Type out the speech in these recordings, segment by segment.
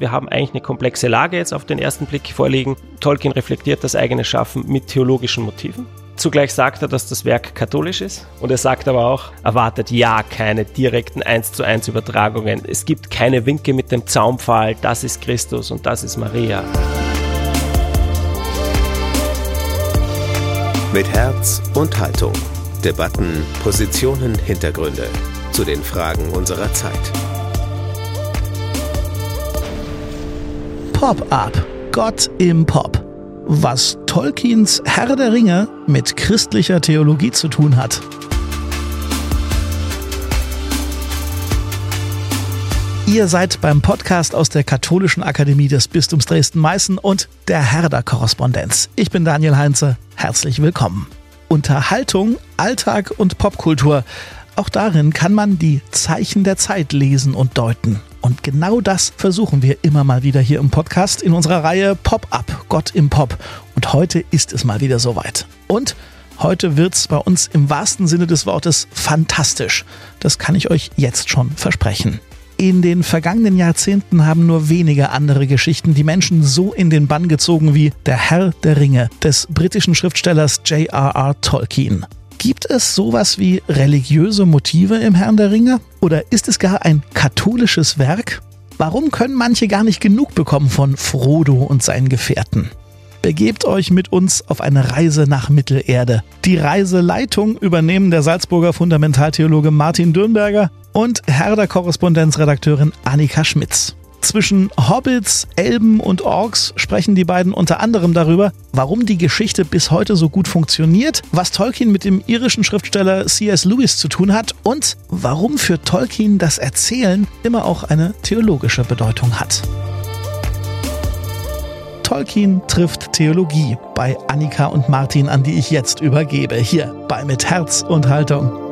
wir haben eigentlich eine komplexe Lage jetzt auf den ersten Blick vorliegen. Tolkien reflektiert das eigene Schaffen mit theologischen Motiven. Zugleich sagt er, dass das Werk katholisch ist und er sagt aber auch, erwartet ja keine direkten 1 zu 1 Übertragungen. Es gibt keine Winke mit dem Zaumpfahl, das ist Christus und das ist Maria. Mit Herz und Haltung. Debatten, Positionen, Hintergründe zu den Fragen unserer Zeit. Pop-up. Gott im Pop. Was Tolkiens Herr der Ringe mit christlicher Theologie zu tun hat. Ihr seid beim Podcast aus der Katholischen Akademie des Bistums Dresden-Meißen und der Herder-Korrespondenz. Ich bin Daniel Heinze. Herzlich willkommen. Unterhaltung, Alltag und Popkultur. Auch darin kann man die Zeichen der Zeit lesen und deuten. Und genau das versuchen wir immer mal wieder hier im Podcast in unserer Reihe Pop-up, Gott im Pop. Und heute ist es mal wieder soweit. Und heute wird's bei uns im wahrsten Sinne des Wortes fantastisch. Das kann ich euch jetzt schon versprechen. In den vergangenen Jahrzehnten haben nur wenige andere Geschichten die Menschen so in den Bann gezogen wie Der Herr der Ringe des britischen Schriftstellers J.R.R. Tolkien. Gibt es sowas wie religiöse Motive im Herrn der Ringe? Oder ist es gar ein katholisches Werk? Warum können manche gar nicht genug bekommen von Frodo und seinen Gefährten? Begebt euch mit uns auf eine Reise nach Mittelerde. Die Reiseleitung übernehmen der Salzburger Fundamentaltheologe Martin Dürnberger und Herder-Korrespondenzredakteurin Annika Schmitz. Zwischen Hobbits, Elben und Orks sprechen die beiden unter anderem darüber, warum die Geschichte bis heute so gut funktioniert, was Tolkien mit dem irischen Schriftsteller C.S. Lewis zu tun hat und warum für Tolkien das Erzählen immer auch eine theologische Bedeutung hat. Tolkien trifft Theologie bei Annika und Martin, an die ich jetzt übergebe, hier bei Mit Herz und Haltung.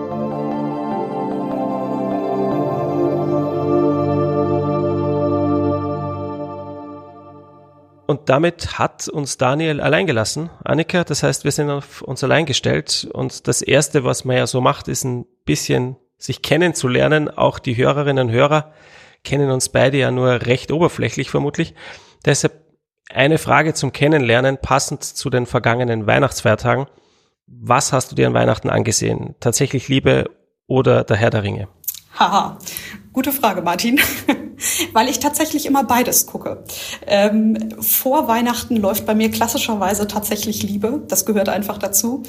Und damit hat uns Daniel allein gelassen, Annika. Das heißt, wir sind auf uns allein gestellt. Und das Erste, was man ja so macht, ist ein bisschen sich kennenzulernen. Auch die Hörerinnen und Hörer kennen uns beide ja nur recht oberflächlich vermutlich. Deshalb eine Frage zum Kennenlernen, passend zu den vergangenen Weihnachtsfeiertagen. Was hast du dir an Weihnachten angesehen? Tatsächlich Liebe oder der Herr der Ringe? Haha, gute Frage, Martin. Weil ich tatsächlich immer beides gucke. Ähm, vor Weihnachten läuft bei mir klassischerweise tatsächlich Liebe. Das gehört einfach dazu.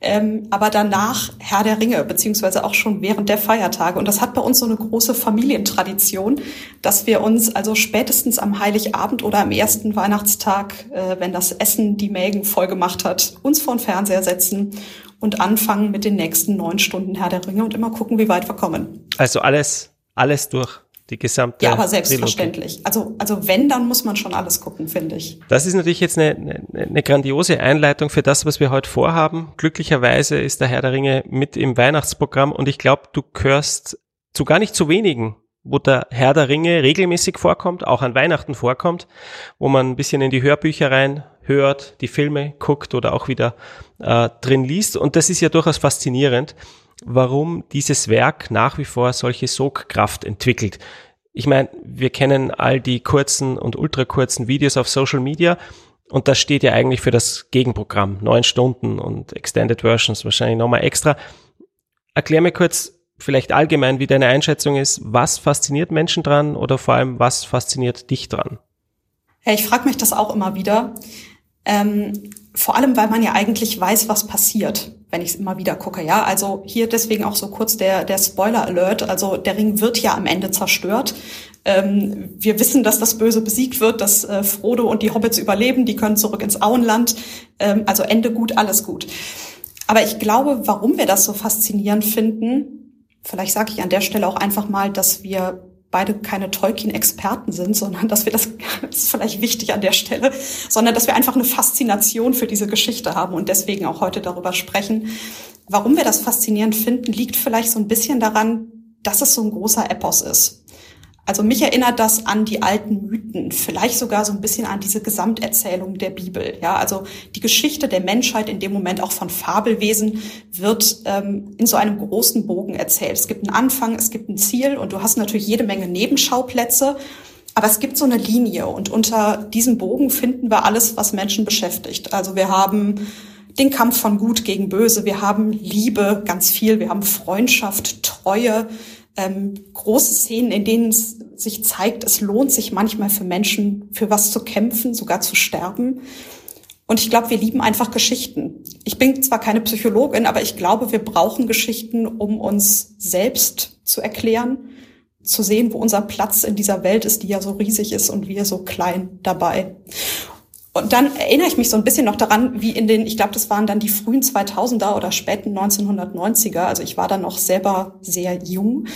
Ähm, aber danach Herr der Ringe, beziehungsweise auch schon während der Feiertage. Und das hat bei uns so eine große Familientradition, dass wir uns also spätestens am Heiligabend oder am ersten Weihnachtstag, äh, wenn das Essen die Mägen vollgemacht hat, uns vor den Fernseher setzen und anfangen mit den nächsten neun Stunden Herr der Ringe und immer gucken, wie weit wir kommen. Also alles, alles durch die gesamte. Ja, aber selbstverständlich. Also, also wenn, dann muss man schon alles gucken, finde ich. Das ist natürlich jetzt eine, eine, eine grandiose Einleitung für das, was wir heute vorhaben. Glücklicherweise ist der Herr der Ringe mit im Weihnachtsprogramm und ich glaube, du gehörst zu gar nicht zu wenigen, wo der Herr der Ringe regelmäßig vorkommt, auch an Weihnachten vorkommt, wo man ein bisschen in die Hörbücher rein hört, die Filme guckt oder auch wieder äh, drin liest. Und das ist ja durchaus faszinierend, warum dieses Werk nach wie vor solche Sogkraft entwickelt. Ich meine, wir kennen all die kurzen und ultrakurzen Videos auf Social Media und das steht ja eigentlich für das Gegenprogramm. Neun Stunden und Extended Versions wahrscheinlich nochmal extra. Erklär mir kurz vielleicht allgemein, wie deine Einschätzung ist. Was fasziniert Menschen dran oder vor allem, was fasziniert dich dran? Ja, ich frage mich das auch immer wieder. Ähm, vor allem, weil man ja eigentlich weiß, was passiert, wenn ich es immer wieder gucke. Ja, also hier deswegen auch so kurz der, der Spoiler Alert. Also der Ring wird ja am Ende zerstört. Ähm, wir wissen, dass das Böse besiegt wird, dass äh, Frodo und die Hobbits überleben, die können zurück ins Auenland. Ähm, also Ende gut, alles gut. Aber ich glaube, warum wir das so faszinierend finden, vielleicht sage ich an der Stelle auch einfach mal, dass wir beide keine Tolkien-Experten sind, sondern dass wir das, das ist vielleicht wichtig an der Stelle, sondern dass wir einfach eine Faszination für diese Geschichte haben und deswegen auch heute darüber sprechen. Warum wir das faszinierend finden, liegt vielleicht so ein bisschen daran, dass es so ein großer Epos ist. Also mich erinnert das an die alten Mythen, vielleicht sogar so ein bisschen an diese Gesamterzählung der Bibel. Ja, also die Geschichte der Menschheit, in dem Moment auch von Fabelwesen, wird ähm, in so einem großen Bogen erzählt. Es gibt einen Anfang, es gibt ein Ziel und du hast natürlich jede Menge Nebenschauplätze. Aber es gibt so eine Linie und unter diesem Bogen finden wir alles, was Menschen beschäftigt. Also wir haben den Kampf von Gut gegen Böse, wir haben Liebe ganz viel, wir haben Freundschaft, Treue, ähm, große Szenen, in denen es sich zeigt, es lohnt sich manchmal für Menschen für was zu kämpfen, sogar zu sterben. Und ich glaube, wir lieben einfach Geschichten. Ich bin zwar keine Psychologin, aber ich glaube, wir brauchen Geschichten, um uns selbst zu erklären, zu sehen, wo unser Platz in dieser Welt ist, die ja so riesig ist und wir so klein dabei. Und dann erinnere ich mich so ein bisschen noch daran, wie in den, ich glaube, das waren dann die frühen 2000er oder späten 1990er. Also ich war dann noch selber sehr jung.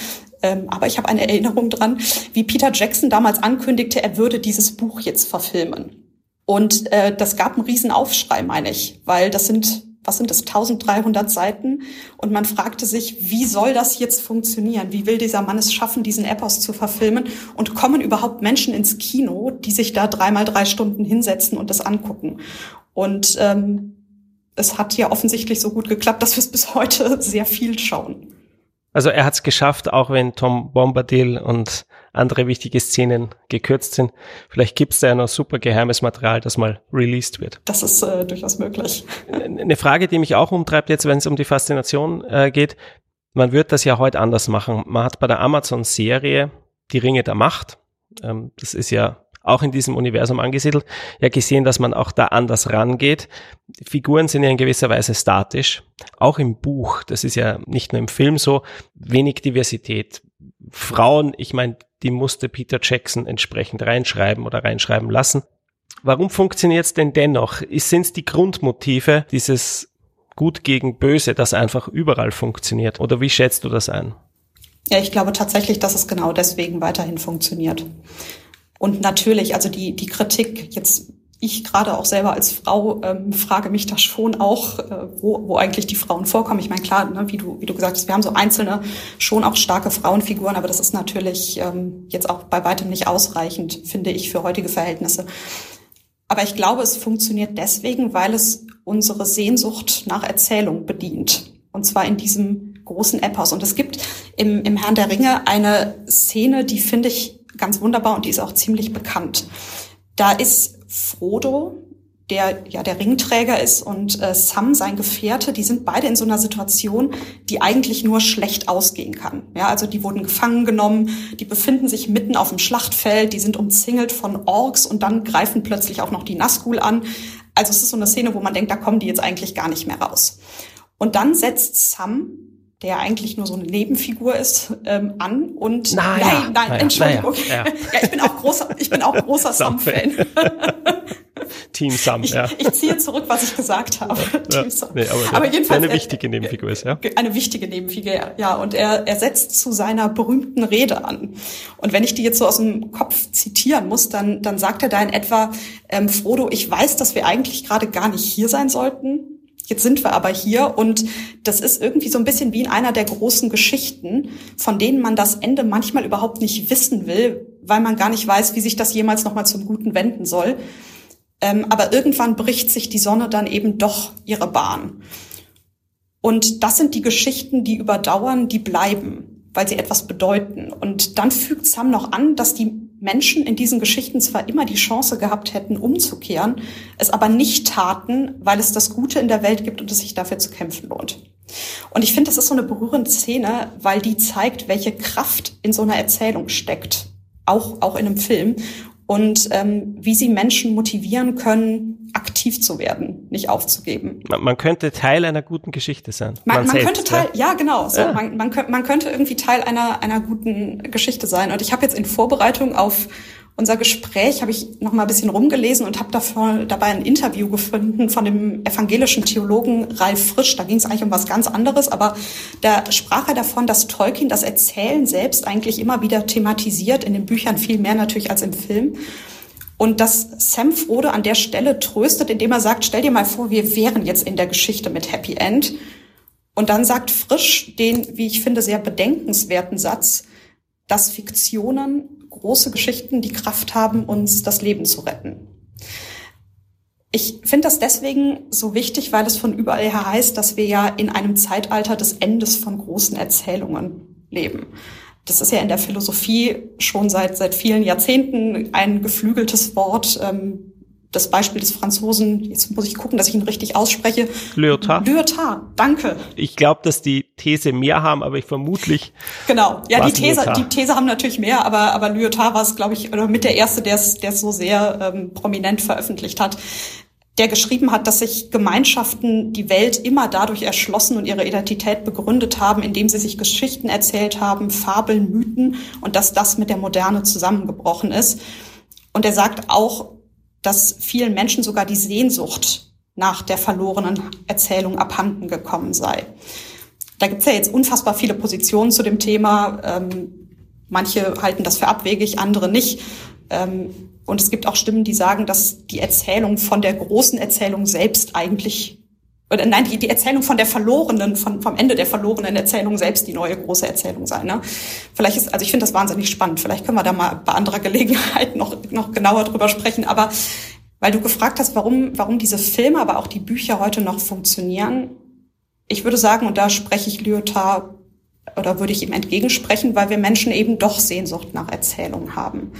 Ähm, aber ich habe eine Erinnerung dran, wie Peter Jackson damals ankündigte, er würde dieses Buch jetzt verfilmen. Und äh, das gab einen riesen Aufschrei, meine ich, weil das sind, was sind das, 1300 Seiten. Und man fragte sich, wie soll das jetzt funktionieren? Wie will dieser Mann es schaffen, diesen Epos zu verfilmen? Und kommen überhaupt Menschen ins Kino, die sich da dreimal drei Stunden hinsetzen und das angucken? Und ähm, es hat ja offensichtlich so gut geklappt, dass wir es bis heute sehr viel schauen. Also er hat es geschafft, auch wenn Tom Bombadil und andere wichtige Szenen gekürzt sind. Vielleicht gibt es da ja noch super geheimes Material, das mal released wird. Das ist äh, durchaus möglich. Eine Frage, die mich auch umtreibt jetzt, wenn es um die Faszination äh, geht. Man wird das ja heute anders machen. Man hat bei der Amazon-Serie Die Ringe der Macht. Ähm, das ist ja auch in diesem Universum angesiedelt, ja gesehen, dass man auch da anders rangeht. Figuren sind ja in gewisser Weise statisch. Auch im Buch, das ist ja nicht nur im Film so, wenig Diversität. Frauen, ich meine, die musste Peter Jackson entsprechend reinschreiben oder reinschreiben lassen. Warum funktioniert es denn dennoch? Sind es die Grundmotive dieses Gut gegen Böse, das einfach überall funktioniert? Oder wie schätzt du das ein? Ja, ich glaube tatsächlich, dass es genau deswegen weiterhin funktioniert. Und natürlich, also die, die Kritik jetzt ich gerade auch selber als Frau ähm, frage mich da schon auch, äh, wo, wo eigentlich die Frauen vorkommen. Ich meine, klar, ne, wie, du, wie du gesagt hast, wir haben so einzelne, schon auch starke Frauenfiguren, aber das ist natürlich ähm, jetzt auch bei weitem nicht ausreichend, finde ich, für heutige Verhältnisse. Aber ich glaube, es funktioniert deswegen, weil es unsere Sehnsucht nach Erzählung bedient. Und zwar in diesem großen Epos. Und es gibt im, im Herrn der Ringe eine Szene, die finde ich ganz wunderbar und die ist auch ziemlich bekannt. Da ist Frodo, der ja der Ringträger ist, und äh, Sam, sein Gefährte, die sind beide in so einer Situation, die eigentlich nur schlecht ausgehen kann. Ja, also die wurden gefangen genommen, die befinden sich mitten auf dem Schlachtfeld, die sind umzingelt von Orks und dann greifen plötzlich auch noch die Nazgul an. Also es ist so eine Szene, wo man denkt, da kommen die jetzt eigentlich gar nicht mehr raus. Und dann setzt Sam der eigentlich nur so eine Nebenfigur ist, ähm, an und naja, nein, nein, naja, Entschuldigung. Naja, ja. ja. ich bin auch großer, ich bin auch großer Sam-Fan. Team Sam, ich, ja. Ich ziehe zurück, was ich gesagt habe. Ja, Team Sam. Nee, aber, aber jedenfalls eine wichtige Nebenfigur ist, ja. Eine wichtige Nebenfigur, ja. Und er, er setzt zu seiner berühmten Rede an. Und wenn ich die jetzt so aus dem Kopf zitieren muss, dann, dann sagt er da in etwa, ähm, Frodo, ich weiß, dass wir eigentlich gerade gar nicht hier sein sollten Jetzt sind wir aber hier und das ist irgendwie so ein bisschen wie in einer der großen Geschichten, von denen man das Ende manchmal überhaupt nicht wissen will, weil man gar nicht weiß, wie sich das jemals nochmal zum Guten wenden soll. Ähm, aber irgendwann bricht sich die Sonne dann eben doch ihre Bahn. Und das sind die Geschichten, die überdauern, die bleiben, weil sie etwas bedeuten. Und dann fügt Sam noch an, dass die Menschen in diesen Geschichten zwar immer die Chance gehabt hätten, umzukehren, es aber nicht taten, weil es das Gute in der Welt gibt und es sich dafür zu kämpfen lohnt. Und ich finde, das ist so eine berührende Szene, weil die zeigt, welche Kraft in so einer Erzählung steckt, auch, auch in einem Film und ähm, wie sie Menschen motivieren können, aktiv zu werden, nicht aufzugeben. Man, man könnte Teil einer guten Geschichte sein. Man, man, man selbst, könnte Teil, ja, ja genau, so, ja. Man, man, man könnte irgendwie Teil einer einer guten Geschichte sein. Und ich habe jetzt in Vorbereitung auf unser Gespräch habe ich noch mal ein bisschen rumgelesen und habe davor, dabei ein Interview gefunden von dem evangelischen Theologen Ralf Frisch. Da ging es eigentlich um was ganz anderes, aber da sprach er davon, dass Tolkien das Erzählen selbst eigentlich immer wieder thematisiert, in den Büchern viel mehr natürlich als im Film. Und dass Sam Frodo an der Stelle tröstet, indem er sagt, stell dir mal vor, wir wären jetzt in der Geschichte mit Happy End. Und dann sagt Frisch den, wie ich finde, sehr bedenkenswerten Satz, dass Fiktionen große Geschichten die Kraft haben, uns das Leben zu retten. Ich finde das deswegen so wichtig, weil es von überall her heißt, dass wir ja in einem Zeitalter des Endes von großen Erzählungen leben. das ist ja in der Philosophie schon seit, seit vielen Jahrzehnten ein geflügeltes Wort. Ähm, das Beispiel des Franzosen, jetzt muss ich gucken, dass ich ihn richtig ausspreche. Lyotard. Lyotard, danke. Ich glaube, dass die These mehr haben, aber ich vermutlich. Genau, ja, die These, Lyotard. die These haben natürlich mehr, aber, aber Lyotard war es, glaube ich, oder mit der erste, der es, der es so sehr ähm, prominent veröffentlicht hat der geschrieben hat, dass sich Gemeinschaften die Welt immer dadurch erschlossen und ihre Identität begründet haben, indem sie sich Geschichten erzählt haben, Fabeln, Mythen und dass das mit der Moderne zusammengebrochen ist. Und er sagt auch, dass vielen Menschen sogar die Sehnsucht nach der verlorenen Erzählung abhanden gekommen sei. Da gibt's ja jetzt unfassbar viele Positionen zu dem Thema. Ähm, manche halten das für abwegig, andere nicht. Ähm, und es gibt auch Stimmen, die sagen, dass die Erzählung von der großen Erzählung selbst eigentlich, oder nein, die, die Erzählung von der verlorenen, von, vom Ende der verlorenen Erzählung selbst die neue große Erzählung sei. Ne? Vielleicht ist, also ich finde das wahnsinnig spannend. Vielleicht können wir da mal bei anderer Gelegenheit noch, noch genauer drüber sprechen. Aber weil du gefragt hast, warum, warum diese Filme, aber auch die Bücher heute noch funktionieren, ich würde sagen, und da spreche ich Lyotard oder würde ich ihm entgegensprechen, weil wir Menschen eben doch Sehnsucht nach Erzählung haben.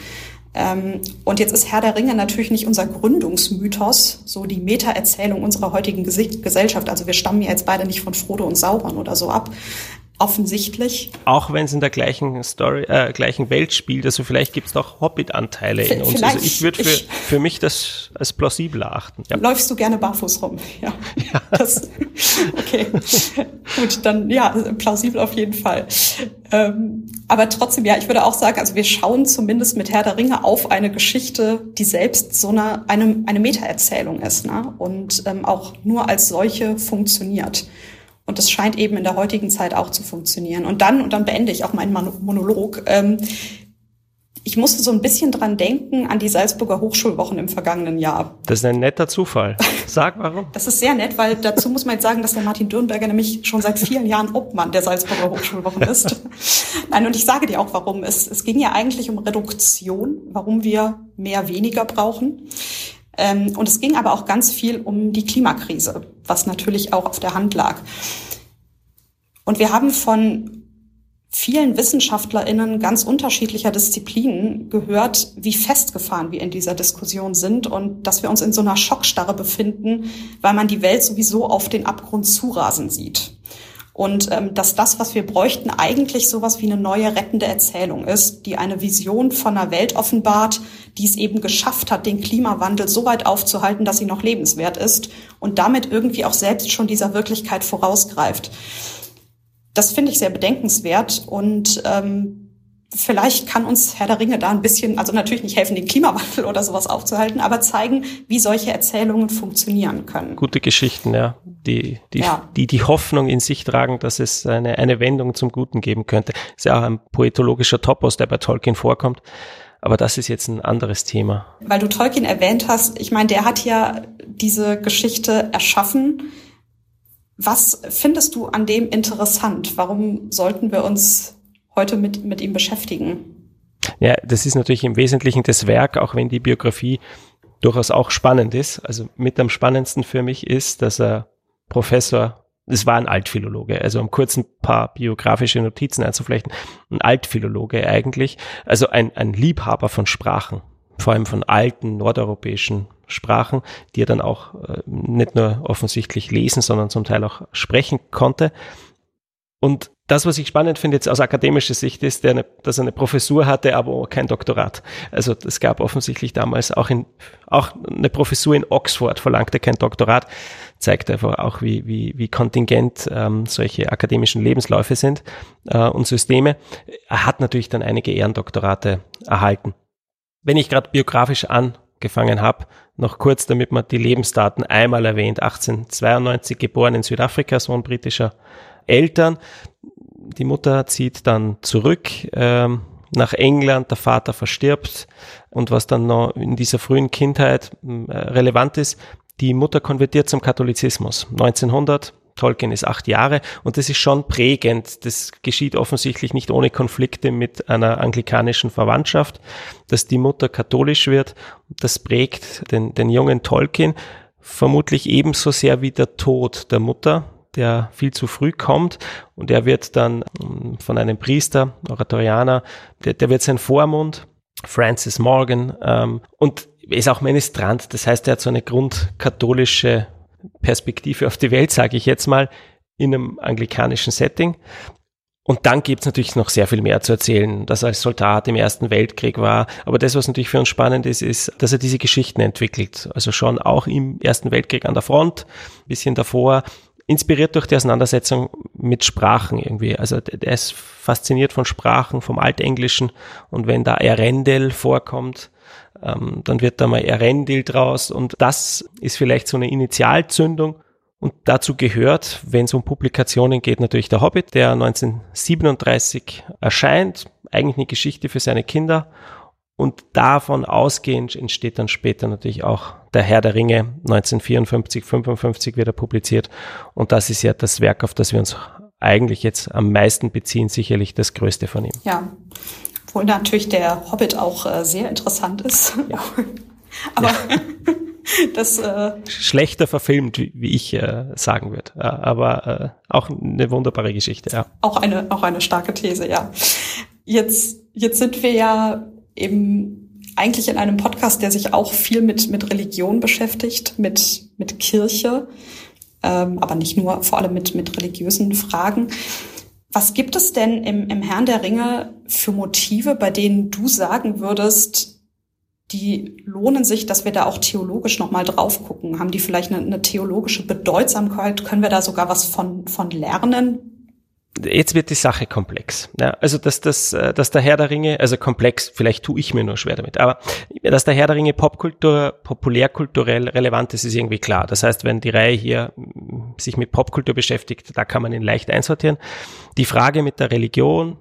Ähm, und jetzt ist Herr der Ringe natürlich nicht unser Gründungsmythos, so die Meta-Erzählung unserer heutigen Gesellschaft. Also wir stammen ja jetzt beide nicht von Frodo und Sauron oder so ab, offensichtlich. Auch wenn es in der gleichen Story, äh, gleichen Welt spielt, also vielleicht gibt es doch Hobbit-Anteile in uns. Also ich würde für, für mich das als plausibel erachten. Ja. Läufst du gerne barfuß rum? Ja. ja. Das, okay. Gut, dann ja, plausibel auf jeden Fall. Ähm, aber trotzdem, ja, ich würde auch sagen, also wir schauen zumindest mit Herr der Ringe auf eine Geschichte, die selbst so eine, eine, eine Meta-Erzählung ist ne? und ähm, auch nur als solche funktioniert. Und das scheint eben in der heutigen Zeit auch zu funktionieren. Und dann, und dann beende ich auch meinen Monolog, ähm, ich musste so ein bisschen dran denken an die Salzburger Hochschulwochen im vergangenen Jahr. Das ist ein netter Zufall. Sag warum. Das ist sehr nett, weil dazu muss man jetzt sagen, dass der Martin Dürnberger nämlich schon seit vielen Jahren Obmann der Salzburger Hochschulwochen ist. Nein, und ich sage dir auch warum. Es, es ging ja eigentlich um Reduktion, warum wir mehr weniger brauchen. Ähm, und es ging aber auch ganz viel um die Klimakrise, was natürlich auch auf der Hand lag. Und wir haben von vielen WissenschaftlerInnen ganz unterschiedlicher Disziplinen gehört, wie festgefahren wir in dieser Diskussion sind und dass wir uns in so einer Schockstarre befinden, weil man die Welt sowieso auf den Abgrund zurasen sieht. Und ähm, dass das, was wir bräuchten, eigentlich sowas wie eine neue rettende Erzählung ist, die eine Vision von einer Welt offenbart, die es eben geschafft hat, den Klimawandel so weit aufzuhalten, dass sie noch lebenswert ist und damit irgendwie auch selbst schon dieser Wirklichkeit vorausgreift. Das finde ich sehr bedenkenswert und ähm, vielleicht kann uns Herr der Ringe da ein bisschen, also natürlich nicht helfen, den Klimawandel oder sowas aufzuhalten, aber zeigen, wie solche Erzählungen funktionieren können. Gute Geschichten, ja. Die, die, ja. die, die Hoffnung in sich tragen, dass es eine, eine Wendung zum Guten geben könnte. Ist ja auch ein poetologischer Topos, der bei Tolkien vorkommt. Aber das ist jetzt ein anderes Thema. Weil du Tolkien erwähnt hast, ich meine, der hat ja diese Geschichte erschaffen. Was findest du an dem interessant? Warum sollten wir uns heute mit, mit ihm beschäftigen. Ja, das ist natürlich im Wesentlichen das Werk, auch wenn die Biografie durchaus auch spannend ist. Also mit am spannendsten für mich ist, dass er Professor, es war ein Altphilologe, also um kurz ein paar biografische Notizen einzuflechten, ein Altphilologe eigentlich, also ein, ein Liebhaber von Sprachen, vor allem von alten nordeuropäischen Sprachen, die er dann auch äh, nicht nur offensichtlich lesen, sondern zum Teil auch sprechen konnte. Und das, was ich spannend finde jetzt aus akademischer Sicht, ist, der eine, dass er eine Professur hatte, aber kein Doktorat. Also es gab offensichtlich damals auch in auch eine Professur in Oxford verlangte kein Doktorat, zeigt einfach auch, wie wie, wie kontingent ähm, solche akademischen Lebensläufe sind äh, und Systeme. Er hat natürlich dann einige Ehrendoktorate erhalten. Wenn ich gerade biografisch angefangen habe, noch kurz, damit man die Lebensdaten einmal erwähnt. 1892 geboren in Südafrika, Sohn britischer Eltern. Die Mutter zieht dann zurück ähm, nach England, der Vater verstirbt und was dann noch in dieser frühen Kindheit äh, relevant ist, die Mutter konvertiert zum Katholizismus. 1900, Tolkien ist acht Jahre und das ist schon prägend. Das geschieht offensichtlich nicht ohne Konflikte mit einer anglikanischen Verwandtschaft, dass die Mutter katholisch wird. Das prägt den, den jungen Tolkien vermutlich ebenso sehr wie der Tod der Mutter, der viel zu früh kommt und er wird dann ähm, von einem Priester, Oratorianer, der, der wird sein Vormund, Francis Morgan, ähm, und ist auch Ministrant, das heißt, er hat so eine grundkatholische Perspektive auf die Welt, sage ich jetzt mal, in einem anglikanischen Setting. Und dann gibt's natürlich noch sehr viel mehr zu erzählen, dass er als Soldat im Ersten Weltkrieg war. Aber das, was natürlich für uns spannend ist, ist, dass er diese Geschichten entwickelt. Also schon auch im Ersten Weltkrieg an der Front, bisschen davor, inspiriert durch die Auseinandersetzung mit Sprachen irgendwie. Also der ist fasziniert von Sprachen, vom Altenglischen. Und wenn da Erendel vorkommt, ähm, dann wird da mal Erendil draus. Und das ist vielleicht so eine Initialzündung und dazu gehört, wenn es um Publikationen geht, natürlich der Hobbit, der 1937 erscheint, eigentlich eine Geschichte für seine Kinder. Und davon ausgehend entsteht dann später natürlich auch der Herr der Ringe, 1954, 55 wird er publiziert. Und das ist ja das Werk, auf das wir uns eigentlich jetzt am meisten beziehen, sicherlich das größte von ihm. Ja, obwohl natürlich der Hobbit auch äh, sehr interessant ist. Ja. Aber ja. das äh schlechter verfilmt, wie, ich äh, sagen würde. Ja, aber äh, auch eine wunderbare Geschichte, ja. Auch eine, auch eine starke These, ja. Jetzt, jetzt sind wir ja eben eigentlich in einem Podcast, der sich auch viel mit, mit Religion beschäftigt, mit, mit Kirche, ähm, aber nicht nur, vor allem mit, mit religiösen Fragen. Was gibt es denn im, im Herrn der Ringe für Motive, bei denen du sagen würdest, die lohnen sich, dass wir da auch theologisch nochmal drauf gucken. Haben die vielleicht eine, eine, theologische Bedeutsamkeit? Können wir da sogar was von, von lernen? Jetzt wird die Sache komplex. Ja, also dass, dass, äh, dass der Herr der Ringe, also komplex, vielleicht tue ich mir nur schwer damit, aber dass der Herr der Ringe Popkultur, populärkulturell relevant ist, ist irgendwie klar. Das heißt, wenn die Reihe hier sich mit Popkultur beschäftigt, da kann man ihn leicht einsortieren. Die Frage mit der Religion,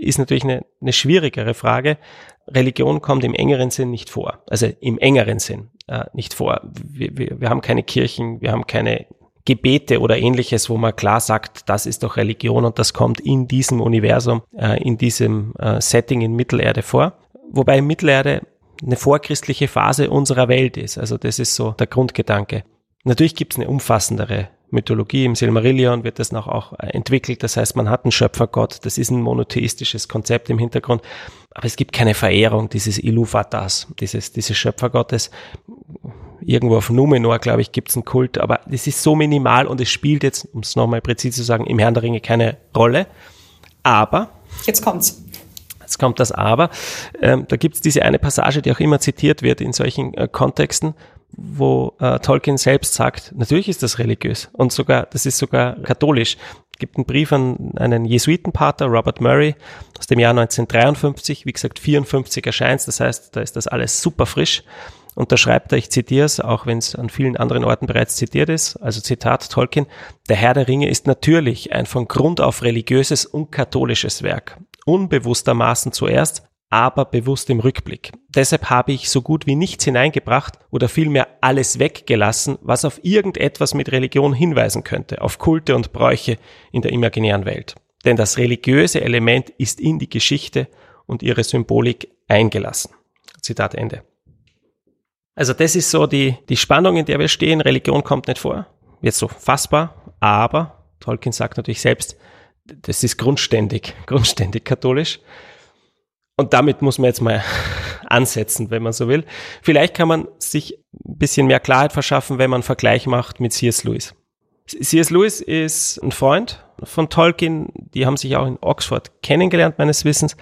ist natürlich eine, eine schwierigere Frage. Religion kommt im engeren Sinn nicht vor. Also im engeren Sinn äh, nicht vor. Wir, wir, wir haben keine Kirchen, wir haben keine Gebete oder ähnliches, wo man klar sagt, das ist doch Religion und das kommt in diesem Universum, äh, in diesem äh, Setting in Mittelerde vor. Wobei Mittelerde eine vorchristliche Phase unserer Welt ist. Also das ist so der Grundgedanke. Natürlich gibt es eine umfassendere Mythologie. Im Silmarillion wird das noch auch äh, entwickelt. Das heißt, man hat einen Schöpfergott. Das ist ein monotheistisches Konzept im Hintergrund. Aber es gibt keine Verehrung dieses Iluvatas, dieses, dieses Schöpfergottes. Irgendwo auf Numenor, glaube ich, gibt es einen Kult. Aber das ist so minimal und es spielt jetzt, um es nochmal präzise zu sagen, im Herrn der Ringe keine Rolle. Aber. Jetzt kommt's. Jetzt kommt das Aber. Ähm, da gibt es diese eine Passage, die auch immer zitiert wird in solchen äh, Kontexten wo äh, Tolkien selbst sagt, natürlich ist das religiös und sogar, das ist sogar katholisch. Es gibt einen Brief an einen Jesuitenpater, Robert Murray, aus dem Jahr 1953, wie gesagt 54 erscheint, das heißt, da ist das alles super frisch. Und da schreibt er, ich zitiere es, auch wenn es an vielen anderen Orten bereits zitiert ist, also Zitat Tolkien, der Herr der Ringe ist natürlich ein von Grund auf religiöses und katholisches Werk. Unbewusstermaßen zuerst, aber bewusst im Rückblick. Deshalb habe ich so gut wie nichts hineingebracht oder vielmehr alles weggelassen, was auf irgendetwas mit Religion hinweisen könnte, auf Kulte und Bräuche in der imaginären Welt. Denn das religiöse Element ist in die Geschichte und ihre Symbolik eingelassen. Zitat Ende. Also das ist so die, die Spannung, in der wir stehen. Religion kommt nicht vor. Jetzt so fassbar, aber Tolkien sagt natürlich selbst, das ist grundständig, grundständig katholisch. Und damit muss man jetzt mal ansetzen, wenn man so will. Vielleicht kann man sich ein bisschen mehr Klarheit verschaffen, wenn man einen Vergleich macht mit C.S. Lewis. C.S. Lewis ist ein Freund von Tolkien. Die haben sich auch in Oxford kennengelernt, meines Wissens.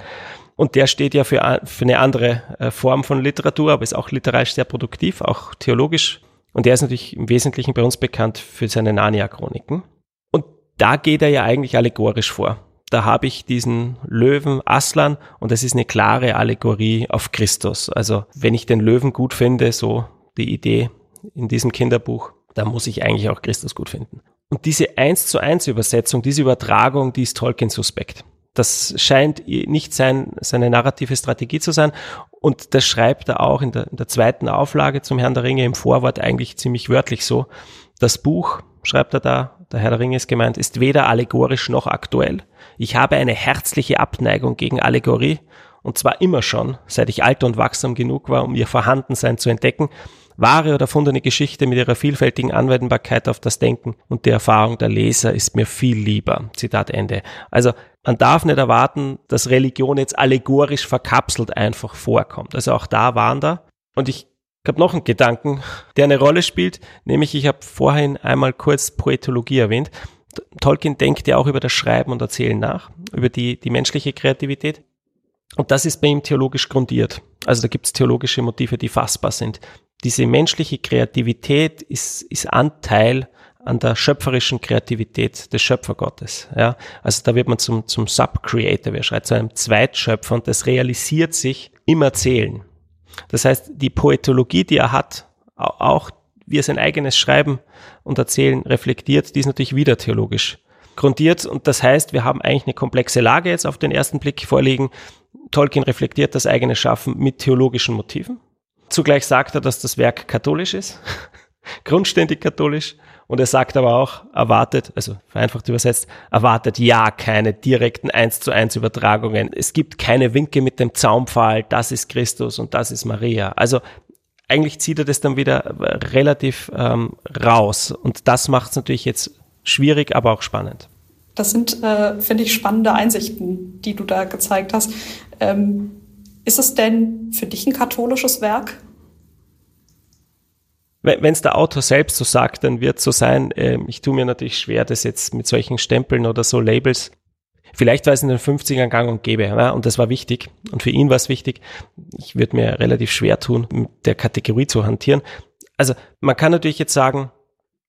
Und der steht ja für, für eine andere äh, Form von Literatur, aber ist auch literarisch sehr produktiv, auch theologisch. Und der ist natürlich im Wesentlichen bei uns bekannt für seine Narnia-Chroniken. Und da geht er ja eigentlich allegorisch vor da habe ich diesen Löwen Aslan und das ist eine klare Allegorie auf Christus. Also wenn ich den Löwen gut finde, so die Idee in diesem Kinderbuch, dann muss ich eigentlich auch Christus gut finden. Und diese eins zu eins Übersetzung, diese Übertragung, die ist Tolkien suspekt. Das scheint nicht sein, seine narrative Strategie zu sein. Und das schreibt er auch in der, in der zweiten Auflage zum Herrn der Ringe im Vorwort eigentlich ziemlich wörtlich so. Das Buch, schreibt er da, der Herr der Ringe ist gemeint, ist weder allegorisch noch aktuell. Ich habe eine herzliche Abneigung gegen Allegorie, und zwar immer schon, seit ich alt und wachsam genug war, um ihr Vorhandensein zu entdecken, Wahre oder erfundene Geschichte mit ihrer vielfältigen Anwendbarkeit auf das Denken und die Erfahrung der Leser ist mir viel lieber. Zitat Ende. Also man darf nicht erwarten, dass Religion jetzt allegorisch verkapselt einfach vorkommt. Also auch da waren da. Und ich habe noch einen Gedanken, der eine Rolle spielt, nämlich ich habe vorhin einmal kurz Poetologie erwähnt. Tolkien denkt ja auch über das Schreiben und Erzählen nach, über die, die menschliche Kreativität. Und das ist bei ihm theologisch grundiert. Also da gibt es theologische Motive, die fassbar sind. Diese menschliche Kreativität ist, ist Anteil an der schöpferischen Kreativität des Schöpfergottes. Ja? Also da wird man zum, zum Sub-Creator, wer schreibt, zu einem Zweitschöpfer und das realisiert sich im Erzählen. Das heißt, die Poetologie, die er hat, auch wie er sein eigenes Schreiben und Erzählen reflektiert, die ist natürlich wieder theologisch grundiert. Und das heißt, wir haben eigentlich eine komplexe Lage jetzt auf den ersten Blick vorliegen. Tolkien reflektiert das eigene Schaffen mit theologischen Motiven. Zugleich sagt er, dass das Werk katholisch ist, grundständig katholisch. Und er sagt aber auch, erwartet, also vereinfacht übersetzt, erwartet ja keine direkten eins zu eins Übertragungen. Es gibt keine Winke mit dem Zaunpfahl, das ist Christus und das ist Maria. Also eigentlich zieht er das dann wieder relativ ähm, raus. Und das macht es natürlich jetzt schwierig, aber auch spannend. Das sind, äh, finde ich, spannende Einsichten, die du da gezeigt hast. Ähm, ist es denn für dich ein katholisches Werk? Wenn es der Autor selbst so sagt, dann wird es so sein. Ähm, ich tue mir natürlich schwer, das jetzt mit solchen Stempeln oder so Labels. Vielleicht war es in den 50ern gang und gäbe, ja, und das war wichtig. Und für ihn war es wichtig. Ich würde mir relativ schwer tun, mit der Kategorie zu hantieren. Also man kann natürlich jetzt sagen,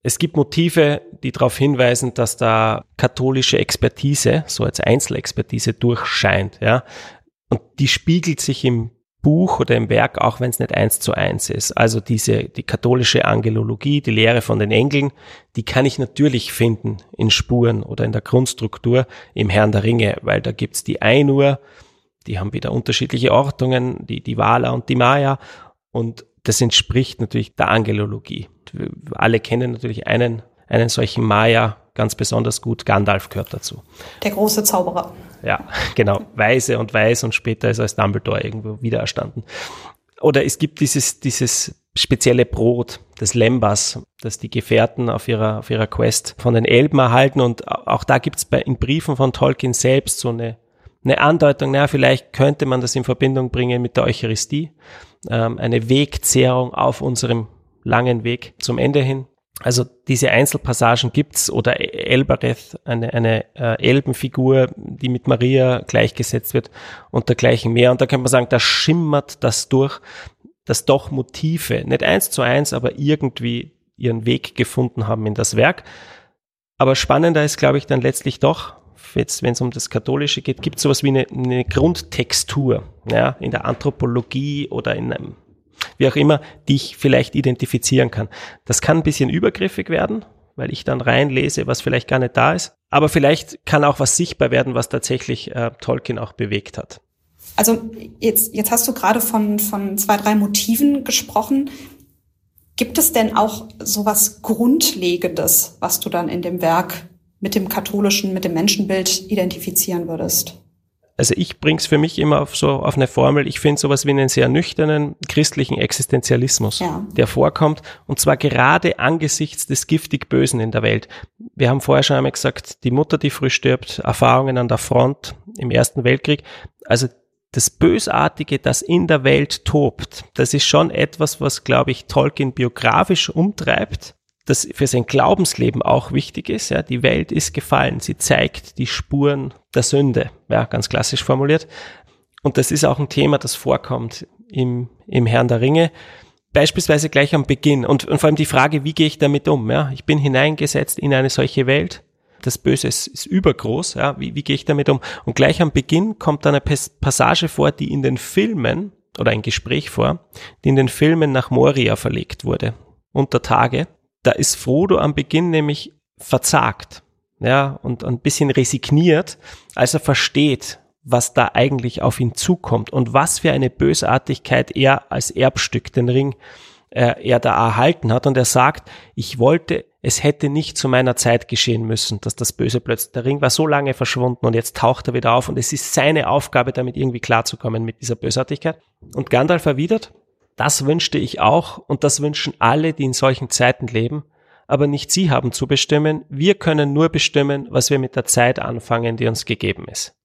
es gibt Motive, die darauf hinweisen, dass da katholische Expertise, so als Einzelexpertise durchscheint, ja. Und die spiegelt sich im Buch oder im Werk, auch wenn es nicht eins zu eins ist. Also diese, die katholische Angelologie, die Lehre von den Engeln, die kann ich natürlich finden in Spuren oder in der Grundstruktur im Herrn der Ringe, weil da gibt's die Einur, die haben wieder unterschiedliche Ortungen, die, die Wala und die Maya und das entspricht natürlich der Angelologie. Alle kennen natürlich einen, einen solchen Maya ganz besonders gut. Gandalf gehört dazu. Der große Zauberer. Ja, genau. Weise und weiß und später ist er als Dumbledore irgendwo wiedererstanden. Oder es gibt dieses, dieses spezielle Brot des Lembas, das die Gefährten auf ihrer, auf ihrer Quest von den Elben erhalten. Und auch da gibt es in Briefen von Tolkien selbst so eine, eine Andeutung, naja, vielleicht könnte man das in Verbindung bringen mit der Eucharistie ähm, eine Wegzehrung auf unserem langen Weg zum Ende hin. Also diese Einzelpassagen gibt's oder Elbereth, eine, eine äh, Elbenfigur, die mit Maria gleichgesetzt wird und dergleichen mehr. Und da kann man sagen, da schimmert das durch, dass doch Motive, nicht eins zu eins, aber irgendwie ihren Weg gefunden haben in das Werk. Aber spannender ist, glaube ich, dann letztlich doch, jetzt, wenn es um das Katholische geht, gibt es sowas wie eine, eine Grundtextur, ja, in der Anthropologie oder in einem, wie auch immer, die ich vielleicht identifizieren kann. Das kann ein bisschen übergriffig werden, weil ich dann reinlese, was vielleicht gar nicht da ist. Aber vielleicht kann auch was sichtbar werden, was tatsächlich äh, Tolkien auch bewegt hat. Also jetzt, jetzt hast du gerade von, von zwei, drei Motiven gesprochen. Gibt es denn auch sowas Grundlegendes, was du dann in dem Werk mit dem katholischen, mit dem Menschenbild identifizieren würdest? Also ich bringe es für mich immer auf so auf eine Formel. Ich finde sowas wie einen sehr nüchternen christlichen Existenzialismus, ja. der vorkommt und zwar gerade angesichts des giftig Bösen in der Welt. Wir haben vorher schon einmal gesagt, die Mutter, die früh stirbt, Erfahrungen an der Front im Ersten Weltkrieg. Also das Bösartige, das in der Welt tobt, das ist schon etwas, was, glaube ich, Tolkien biografisch umtreibt das für sein Glaubensleben auch wichtig ist. Ja, die Welt ist gefallen. Sie zeigt die Spuren der Sünde. Ja, ganz klassisch formuliert. Und das ist auch ein Thema, das vorkommt im, im Herrn der Ringe. Beispielsweise gleich am Beginn. Und, und vor allem die Frage, wie gehe ich damit um? Ja, ich bin hineingesetzt in eine solche Welt. Das Böse ist, ist übergroß. Ja, wie, wie gehe ich damit um? Und gleich am Beginn kommt dann eine Passage vor, die in den Filmen oder ein Gespräch vor, die in den Filmen nach Moria verlegt wurde. Unter Tage da ist Frodo am Beginn nämlich verzagt, ja, und ein bisschen resigniert, als er versteht, was da eigentlich auf ihn zukommt und was für eine Bösartigkeit er als Erbstück den Ring äh, er da erhalten hat. Und er sagt, ich wollte, es hätte nicht zu meiner Zeit geschehen müssen, dass das Böse plötzlich, der Ring war so lange verschwunden und jetzt taucht er wieder auf und es ist seine Aufgabe, damit irgendwie klarzukommen mit dieser Bösartigkeit. Und Gandalf erwidert, Das wünschte ich auch und das wünschen alle, die in solchen Zeiten leben. Aber nicht Sie haben zu bestimmen. Wir können nur bestimmen, was wir mit der Zeit anfangen, die uns gegeben ist.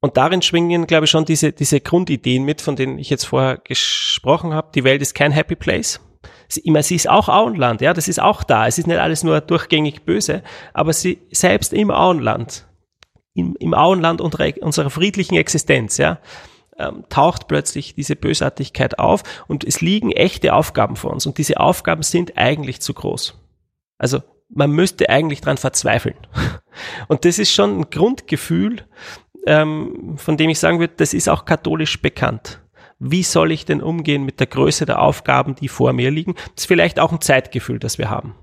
Und darin schwingen, glaube ich, schon diese, diese Grundideen mit, von denen ich jetzt vorher gesprochen habe. Die Welt ist kein Happy Place. Sie, immer, sie ist auch Auenland, ja, das ist auch da. Es ist nicht alles nur durchgängig böse, aber sie selbst im Auenland, im, im Auenland unserer friedlichen Existenz, ja, ähm, taucht plötzlich diese Bösartigkeit auf und es liegen echte Aufgaben vor uns und diese Aufgaben sind eigentlich zu groß. Also man müsste eigentlich dran verzweifeln. Und das ist schon ein Grundgefühl, ähm, von dem ich sagen würde, das ist auch katholisch bekannt. Wie soll ich denn umgehen mit der Größe der Aufgaben, die vor mir liegen? Das ist vielleicht auch ein Zeitgefühl, das wir haben.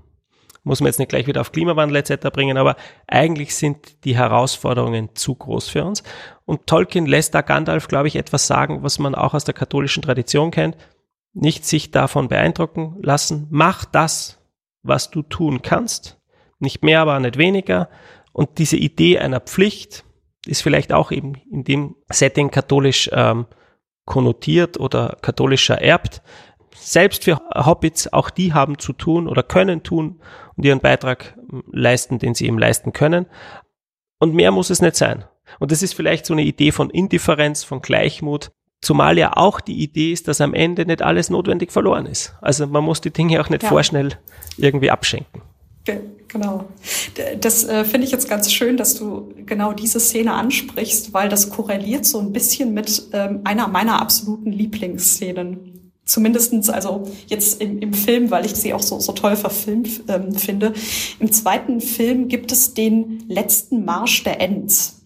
Muss man jetzt nicht gleich wieder auf Klimawandel etc. bringen, aber eigentlich sind die Herausforderungen zu groß für uns. Und Tolkien lässt da Gandalf, glaube ich, etwas sagen, was man auch aus der katholischen Tradition kennt. Nicht sich davon beeindrucken lassen. Mach das, was du tun kannst. Nicht mehr, aber nicht weniger. Und diese Idee einer Pflicht ist vielleicht auch eben in dem Setting katholisch ähm, konnotiert oder katholischer erbt. Selbst für Hobbits, auch die haben zu tun oder können tun und ihren Beitrag ähm, leisten, den sie eben leisten können. Und mehr muss es nicht sein. Und das ist vielleicht so eine Idee von Indifferenz, von Gleichmut, zumal ja auch die Idee ist, dass am Ende nicht alles notwendig verloren ist. Also man muss die Dinge auch nicht ja. vorschnell irgendwie abschenken. Genau. Das äh, finde ich jetzt ganz schön, dass du genau diese Szene ansprichst, weil das korreliert so ein bisschen mit ähm, einer meiner absoluten Lieblingsszenen. Zumindestens also jetzt im, im Film, weil ich sie auch so, so toll verfilmt ähm, finde. Im zweiten Film gibt es den letzten Marsch der Ents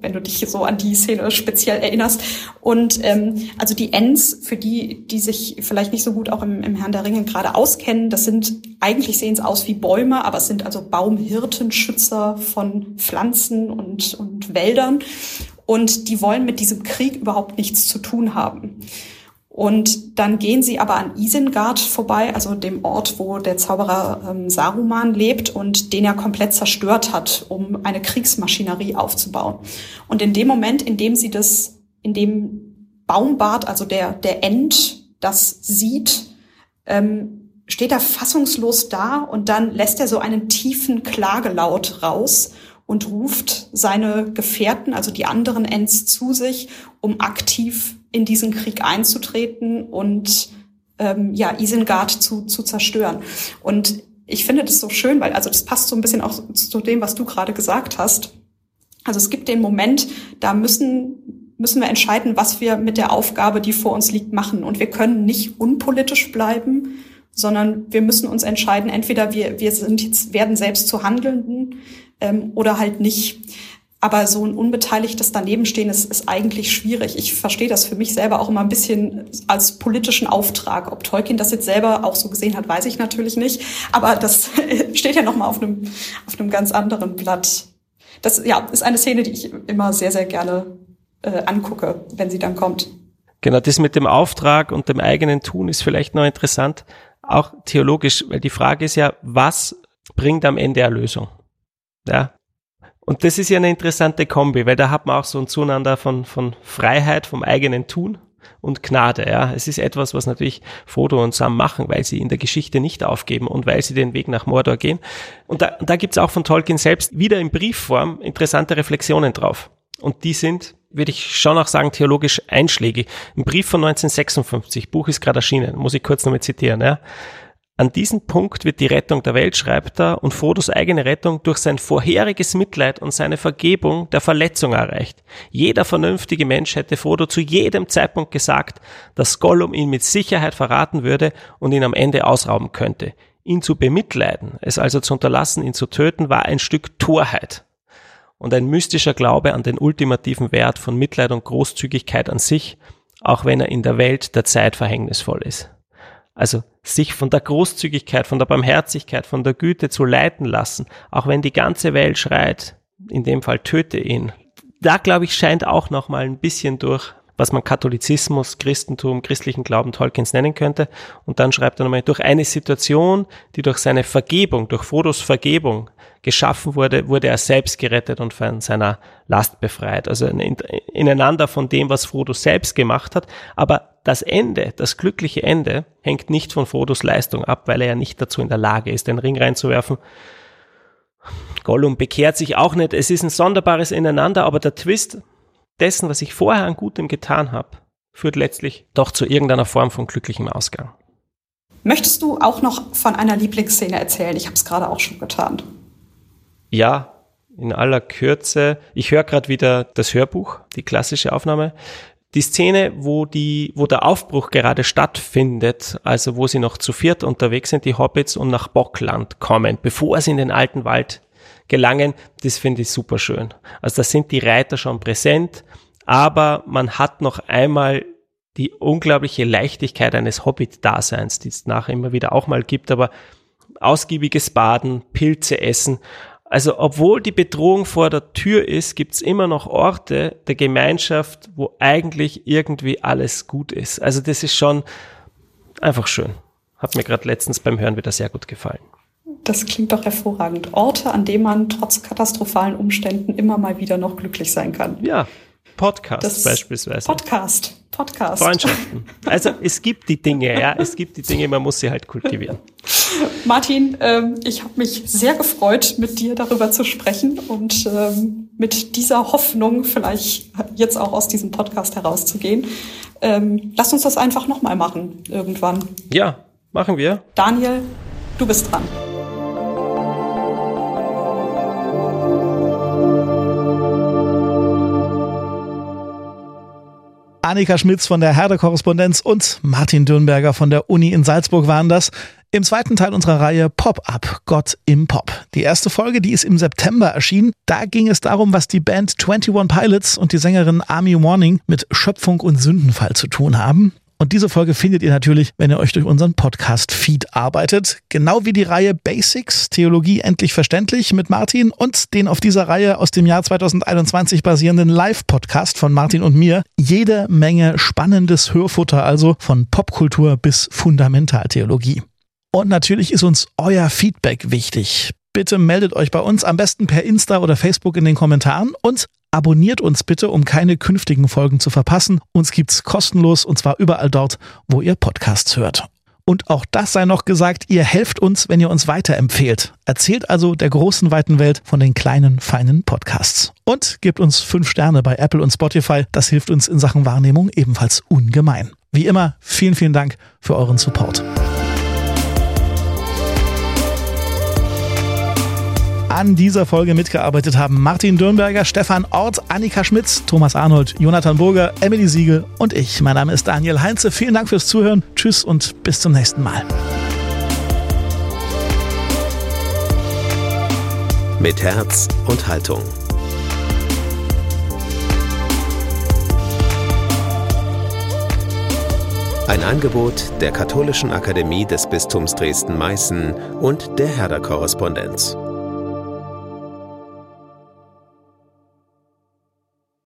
wenn du dich so an die Szene speziell erinnerst. Und ähm, also die Ents, für die, die sich vielleicht nicht so gut auch im, im Herrn der Ringe gerade auskennen, das sind, eigentlich sehen es aus wie Bäume, aber es sind also Baumhirten, Schützer von Pflanzen und, und Wäldern. Und die wollen mit diesem Krieg überhaupt nichts zu tun haben. Und dann gehen sie aber an Isengard vorbei, also dem Ort, wo der Zauberer ähm, Saruman lebt und den er komplett zerstört hat, um eine Kriegsmaschinerie aufzubauen. Und in dem Moment, in dem sie das, in dem Baumbart, also der, der End, das sieht, ähm, steht er fassungslos da und dann lässt er so einen tiefen Klagelaut raus und ruft seine Gefährten, also die anderen Ents zu sich, um aktiv in diesen Krieg einzutreten und ähm, ja, Isengard zu, zu zerstören. Und ich finde das so schön, weil also das passt so ein bisschen auch zu dem, was du gerade gesagt hast. Also es gibt den Moment, da müssen müssen wir entscheiden, was wir mit der Aufgabe, die vor uns liegt, machen. Und wir können nicht unpolitisch bleiben, sondern wir müssen uns entscheiden, entweder wir, wir sind jetzt, werden selbst zu Handelnden ähm, oder halt nicht. Aber so ein unbeteiligtes Danebenstehen ist, ist eigentlich schwierig. Ich verstehe das für mich selber auch immer ein bisschen als politischen Auftrag. Ob Tolkien das jetzt selber auch so gesehen hat, weiß ich natürlich nicht. Aber das steht ja nochmal auf einem, auf einem ganz anderen Blatt. Das ja, ist eine Szene, die ich immer sehr, sehr gerne äh, angucke, wenn sie dann kommt. Genau, das mit dem Auftrag und dem eigenen Tun ist vielleicht noch interessant, auch theologisch, weil die Frage ist ja, was bringt am Ende Erlösung? Ja, und das ist ja eine interessante Kombi, weil da hat man auch so ein Zueinander von, von Freiheit, vom eigenen Tun und Gnade. Ja, es ist etwas, was natürlich Frodo und Sam machen, weil sie in der Geschichte nicht aufgeben und weil sie den Weg nach Mordor gehen. Und da, da gibt's auch von Tolkien selbst wieder in Briefform interessante Reflexionen drauf. Und die sind, würde ich schon auch sagen, theologisch einschlägig. Ein Brief von 1956, Buch ist gerade erschienen, muss ich kurz nochmal zitieren. Ja. An diesem Punkt wird die Rettung der Welt, schreibt er, und Frodos eigene Rettung durch sein vorheriges Mitleid und seine Vergebung der Verletzung erreicht. Jeder vernünftige Mensch hätte Frodo zu jedem Zeitpunkt gesagt, dass Gollum ihn mit Sicherheit verraten würde und ihn am Ende ausrauben könnte. Ihn zu bemitleiden, es also zu unterlassen, ihn zu töten, war ein Stück Torheit und ein mystischer Glaube an den ultimativen Wert von Mitleid und Großzügigkeit an sich, auch wenn er in der Welt der Zeit verhängnisvoll ist. Also sich von der Großzügigkeit, von der Barmherzigkeit, von der Güte zu leiten lassen, auch wenn die ganze Welt schreit, in dem Fall töte ihn. Da glaube ich scheint auch noch mal ein bisschen durch, was man Katholizismus, Christentum, christlichen Glauben Tolkiens nennen könnte. Und dann schreibt er nochmal, durch eine Situation, die durch seine Vergebung, durch Frodos Vergebung geschaffen wurde, wurde er selbst gerettet und von seiner Last befreit. Also ineinander von dem, was Frodo selbst gemacht hat. Aber das Ende, das glückliche Ende, hängt nicht von Frodos Leistung ab, weil er ja nicht dazu in der Lage ist, den Ring reinzuwerfen. Gollum bekehrt sich auch nicht. Es ist ein sonderbares Ineinander, aber der Twist dessen, was ich vorher an Gutem getan habe, führt letztlich doch zu irgendeiner Form von glücklichem Ausgang. Möchtest du auch noch von einer Lieblingsszene erzählen? Ich habe es gerade auch schon getan. Ja, in aller Kürze. Ich höre gerade wieder das Hörbuch, die klassische Aufnahme. Die Szene, wo die, wo der Aufbruch gerade stattfindet, also wo sie noch zu viert unterwegs sind, die Hobbits und nach Bockland kommen, bevor sie in den alten Wald gelangen, das finde ich super schön. Also da sind die Reiter schon präsent, aber man hat noch einmal die unglaubliche Leichtigkeit eines Hobbit-Daseins, die es nachher immer wieder auch mal gibt, aber ausgiebiges Baden, Pilze essen. Also obwohl die Bedrohung vor der Tür ist, gibt's immer noch Orte der Gemeinschaft, wo eigentlich irgendwie alles gut ist. Also das ist schon einfach schön. Hat mir gerade letztens beim Hören wieder sehr gut gefallen. Das klingt doch hervorragend. Orte, an denen man trotz katastrophalen Umständen immer mal wieder noch glücklich sein kann. Ja, Podcast das beispielsweise. Podcast. Podcast. Freundschaften. Also es gibt die Dinge, ja, es gibt die Dinge, man muss sie halt kultivieren. Martin, ähm, ich habe mich sehr gefreut, mit dir darüber zu sprechen und ähm, mit dieser Hoffnung vielleicht jetzt auch aus diesem Podcast herauszugehen. Ähm, lass uns das einfach nochmal machen, irgendwann. Ja, machen wir. Daniel, du bist dran. Annika Schmitz von der Herde-Korrespondenz und Martin Dürnberger von der Uni in Salzburg waren das. Im zweiten Teil unserer Reihe Pop-Up, Gott im Pop. Die erste Folge, die ist im September erschienen. Da ging es darum, was die Band 21 Pilots und die Sängerin Army Warning mit Schöpfung und Sündenfall zu tun haben. Und diese Folge findet ihr natürlich, wenn ihr euch durch unseren Podcast-Feed arbeitet. Genau wie die Reihe Basics, Theologie endlich verständlich mit Martin und den auf dieser Reihe aus dem Jahr 2021 basierenden Live-Podcast von Martin und mir. Jede Menge spannendes Hörfutter also von Popkultur bis Fundamentaltheologie. Und natürlich ist uns euer Feedback wichtig. Bitte meldet euch bei uns am besten per Insta oder Facebook in den Kommentaren und abonniert uns bitte, um keine künftigen Folgen zu verpassen. Uns gibt's kostenlos und zwar überall dort, wo ihr Podcasts hört. Und auch das sei noch gesagt, ihr helft uns, wenn ihr uns weiterempfehlt. Erzählt also der großen, weiten Welt von den kleinen, feinen Podcasts. Und gebt uns fünf Sterne bei Apple und Spotify. Das hilft uns in Sachen Wahrnehmung ebenfalls ungemein. Wie immer, vielen, vielen Dank für euren Support. An dieser Folge mitgearbeitet haben Martin Dürnberger, Stefan Ort, Annika Schmitz, Thomas Arnold, Jonathan Burger, Emily Siegel und ich. Mein Name ist Daniel Heinze. Vielen Dank fürs Zuhören. Tschüss und bis zum nächsten Mal. Mit Herz und Haltung. Ein Angebot der Katholischen Akademie des Bistums Dresden-Meißen und der Herder Korrespondenz.